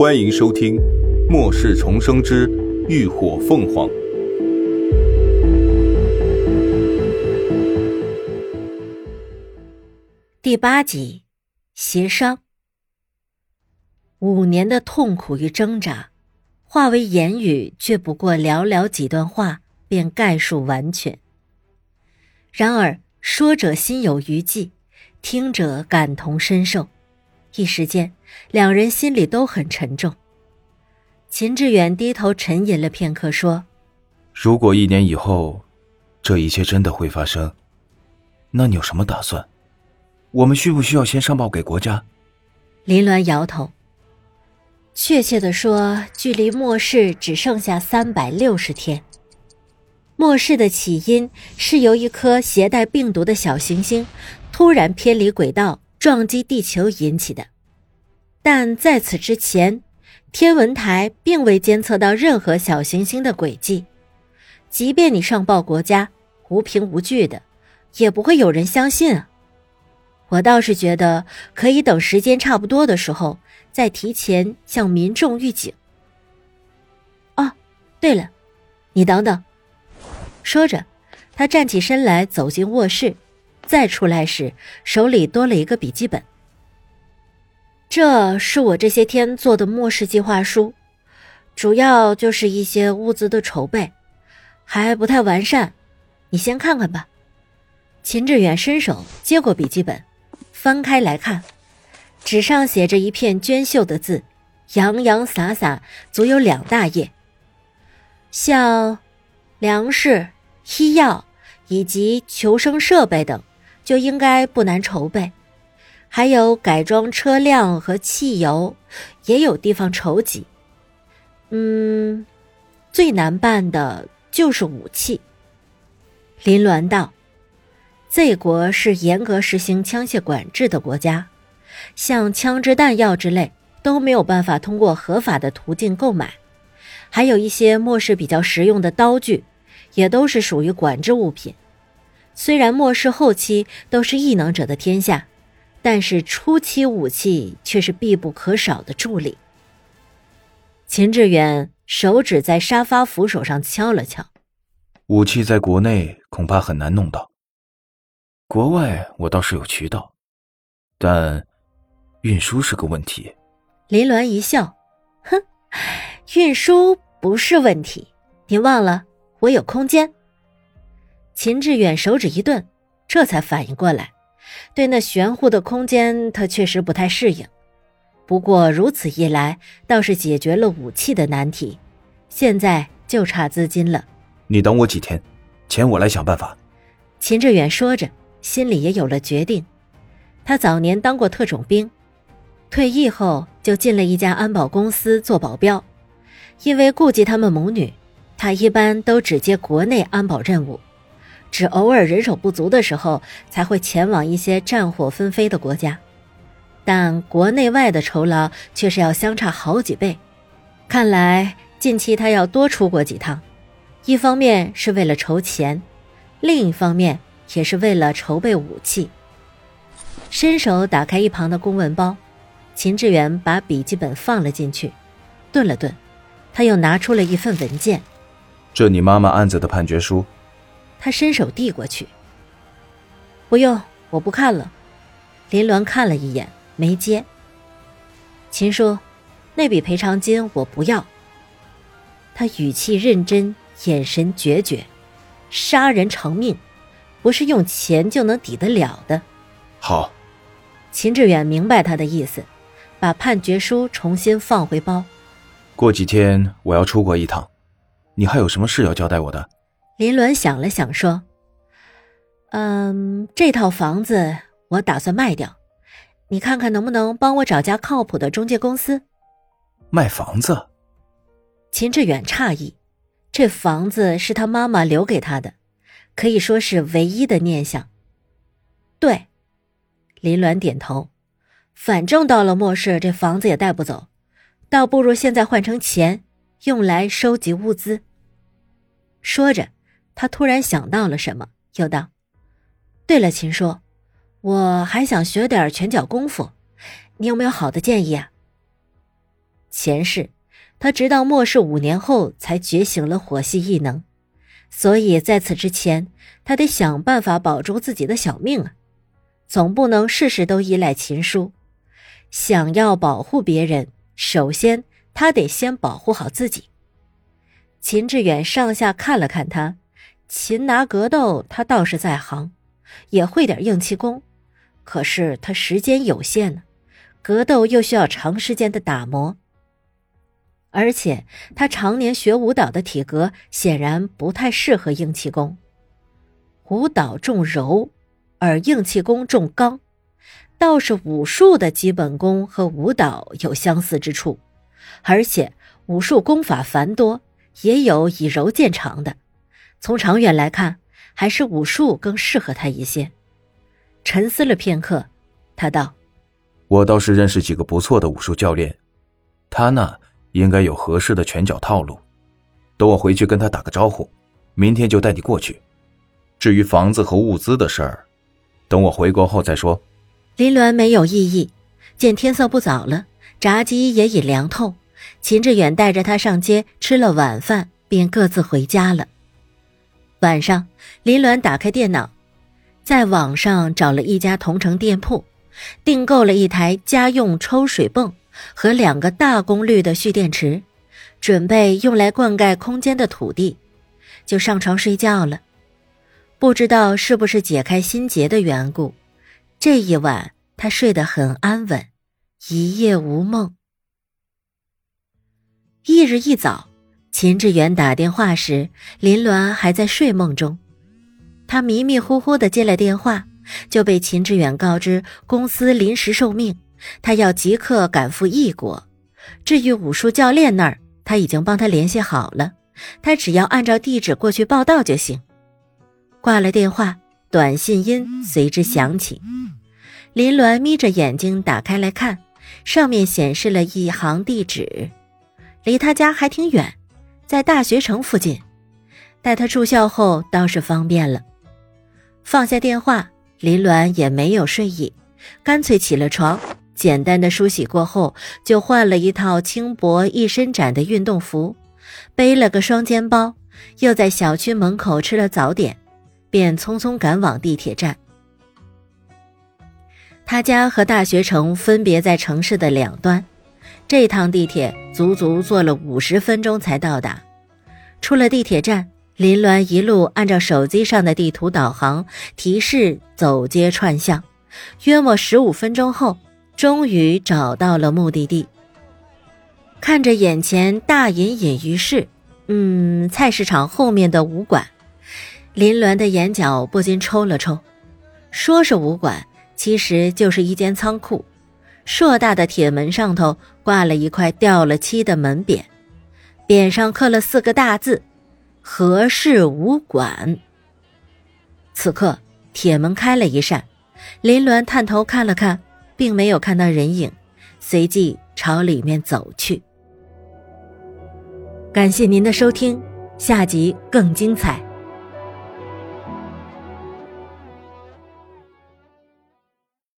欢迎收听《末世重生之浴火凤凰》第八集，协商。五年的痛苦与挣扎，化为言语，却不过寥寥几段话，便概述完全。然而，说者心有余悸，听者感同身受。一时间，两人心里都很沉重。秦志远低头沉吟了片刻，说：“如果一年以后，这一切真的会发生，那你有什么打算？我们需不需要先上报给国家？”林鸾摇头。确切的说，距离末世只剩下三百六十天。末世的起因是由一颗携带病毒的小行星突然偏离轨道。撞击地球引起的，但在此之前，天文台并未监测到任何小行星的轨迹。即便你上报国家，无凭无据的，也不会有人相信啊。我倒是觉得可以等时间差不多的时候，再提前向民众预警。哦，对了，你等等。说着，他站起身来，走进卧室。再出来时，手里多了一个笔记本。这是我这些天做的末世计划书，主要就是一些物资的筹备，还不太完善。你先看看吧。秦志远伸手接过笔记本，翻开来看，纸上写着一片娟秀的字，洋洋洒洒，足有两大页。像粮食、医药以及求生设备等。就应该不难筹备，还有改装车辆和汽油，也有地方筹集。嗯，最难办的就是武器。林鸾道：“Z 国是严格实行枪械管制的国家，像枪支弹药之类都没有办法通过合法的途径购买，还有一些末世比较实用的刀具，也都是属于管制物品。”虽然末世后期都是异能者的天下，但是初期武器却是必不可少的助力。秦志远手指在沙发扶手上敲了敲，武器在国内恐怕很难弄到，国外我倒是有渠道，但运输是个问题。林鸾一笑，哼，运输不是问题，您忘了我有空间。秦志远手指一顿，这才反应过来，对那玄乎的空间，他确实不太适应。不过如此一来，倒是解决了武器的难题，现在就差资金了。你等我几天，钱我来想办法。秦志远说着，心里也有了决定。他早年当过特种兵，退役后就进了一家安保公司做保镖。因为顾及他们母女，他一般都只接国内安保任务。只偶尔人手不足的时候，才会前往一些战火纷飞的国家，但国内外的酬劳却是要相差好几倍。看来近期他要多出国几趟，一方面是为了筹钱，另一方面也是为了筹备武器。伸手打开一旁的公文包，秦志远把笔记本放了进去，顿了顿，他又拿出了一份文件：“这你妈妈案子的判决书。”他伸手递过去。不用，我不看了。林鸾看了一眼，没接。秦叔，那笔赔偿金我不要。他语气认真，眼神决绝。杀人偿命，不是用钱就能抵得了的。好。秦志远明白他的意思，把判决书重新放回包。过几天我要出国一趟，你还有什么事要交代我的？林鸾想了想，说：“嗯，这套房子我打算卖掉，你看看能不能帮我找家靠谱的中介公司。”卖房子？秦志远诧异，这房子是他妈妈留给他的，可以说是唯一的念想。对，林鸾点头。反正到了末世，这房子也带不走，倒不如现在换成钱，用来收集物资。说着。他突然想到了什么，又道：“对了，秦叔，我还想学点拳脚功夫，你有没有好的建议啊？”前世他直到末世五年后才觉醒了火系异能，所以在此之前，他得想办法保住自己的小命啊，总不能事事都依赖秦叔。想要保护别人，首先他得先保护好自己。秦志远上下看了看他，擒拿格斗他倒是在行，也会点硬气功，可是他时间有限呢，格斗又需要长时间的打磨，而且他常年学舞蹈的体格显然不太适合硬气功。舞蹈重柔，而硬气功重刚。倒是武术的基本功和舞蹈有相似之处，而且武术功法繁多，也有以柔见长的。从长远来看，还是武术更适合他一些。沉思了片刻，他道：“我倒是认识几个不错的武术教练，他那应该有合适的拳脚套路。等我回去跟他打个招呼，明天就带你过去。至于房子和物资的事儿，等我回国后再说。”林鸾没有异议，见天色不早了，炸鸡也已凉透。秦志远带着他上街吃了晚饭，便各自回家了。晚上，林鸾打开电脑，在网上找了一家同城店铺，订购了一台家用抽水泵和两个大功率的蓄电池，准备用来灌溉空间的土地，就上床睡觉了。不知道是不是解开心结的缘故。这一晚，他睡得很安稳，一夜无梦。翌日一早，秦志远打电话时，林鸾还在睡梦中。他迷迷糊糊的接了电话，就被秦志远告知公司临时受命，他要即刻赶赴异国。至于武术教练那儿，他已经帮他联系好了，他只要按照地址过去报到就行。挂了电话，短信音随之响起。林鸾眯着眼睛打开来看，上面显示了一行地址，离他家还挺远，在大学城附近。待他住校后倒是方便了。放下电话，林鸾也没有睡意，干脆起了床，简单的梳洗过后，就换了一套轻薄一身展的运动服，背了个双肩包，又在小区门口吃了早点，便匆匆赶往地铁站。他家和大学城分别在城市的两端，这趟地铁足足坐了五十分钟才到达。出了地铁站，林鸾一路按照手机上的地图导航提示走街串巷，约莫十五分钟后，终于找到了目的地。看着眼前大隐隐于市，嗯，菜市场后面的武馆，林鸾的眼角不禁抽了抽。说是武馆。其实就是一间仓库，硕大的铁门上头挂了一块掉了漆的门匾，匾上刻了四个大字：“何氏武馆。”此刻，铁门开了一扇，林鸾探头看了看，并没有看到人影，随即朝里面走去。感谢您的收听，下集更精彩。